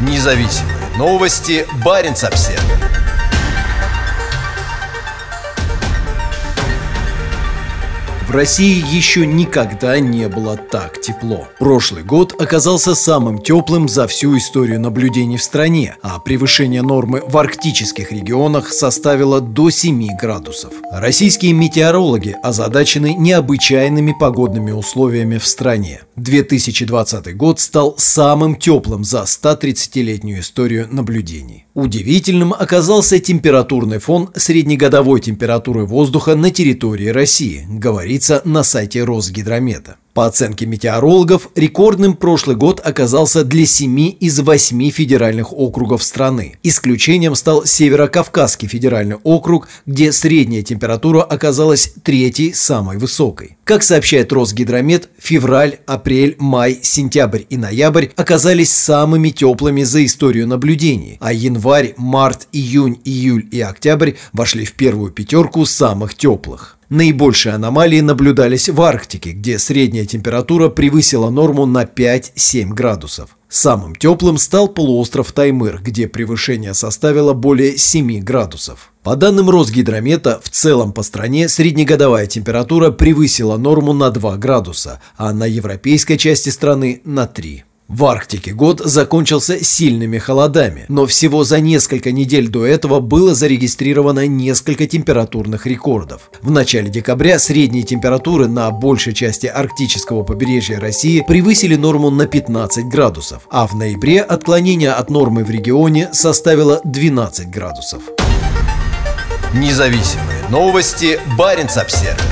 Независимые новости. Барин обсерва России еще никогда не было так тепло. Прошлый год оказался самым теплым за всю историю наблюдений в стране, а превышение нормы в арктических регионах составило до 7 градусов. Российские метеорологи озадачены необычайными погодными условиями в стране. 2020 год стал самым теплым за 130-летнюю историю наблюдений. Удивительным оказался температурный фон среднегодовой температуры воздуха на территории России, говорится говорится на сайте Росгидромета. По оценке метеорологов, рекордным прошлый год оказался для 7 из 8 федеральных округов страны. Исключением стал Северо-Кавказский федеральный округ, где средняя температура оказалась третьей самой высокой. Как сообщает Росгидромет, февраль, апрель, май, сентябрь и ноябрь оказались самыми теплыми за историю наблюдений, а январь, март, июнь, июль и октябрь вошли в первую пятерку самых теплых. Наибольшие аномалии наблюдались в Арктике, где средняя температура превысила норму на 5-7 градусов. Самым теплым стал полуостров Таймыр, где превышение составило более 7 градусов. По данным Росгидромета, в целом по стране среднегодовая температура превысила норму на 2 градуса, а на европейской части страны на 3. В Арктике год закончился сильными холодами, но всего за несколько недель до этого было зарегистрировано несколько температурных рекордов. В начале декабря средние температуры на большей части арктического побережья России превысили норму на 15 градусов, а в ноябре отклонение от нормы в регионе составило 12 градусов. Независимые новости. Барин обсервис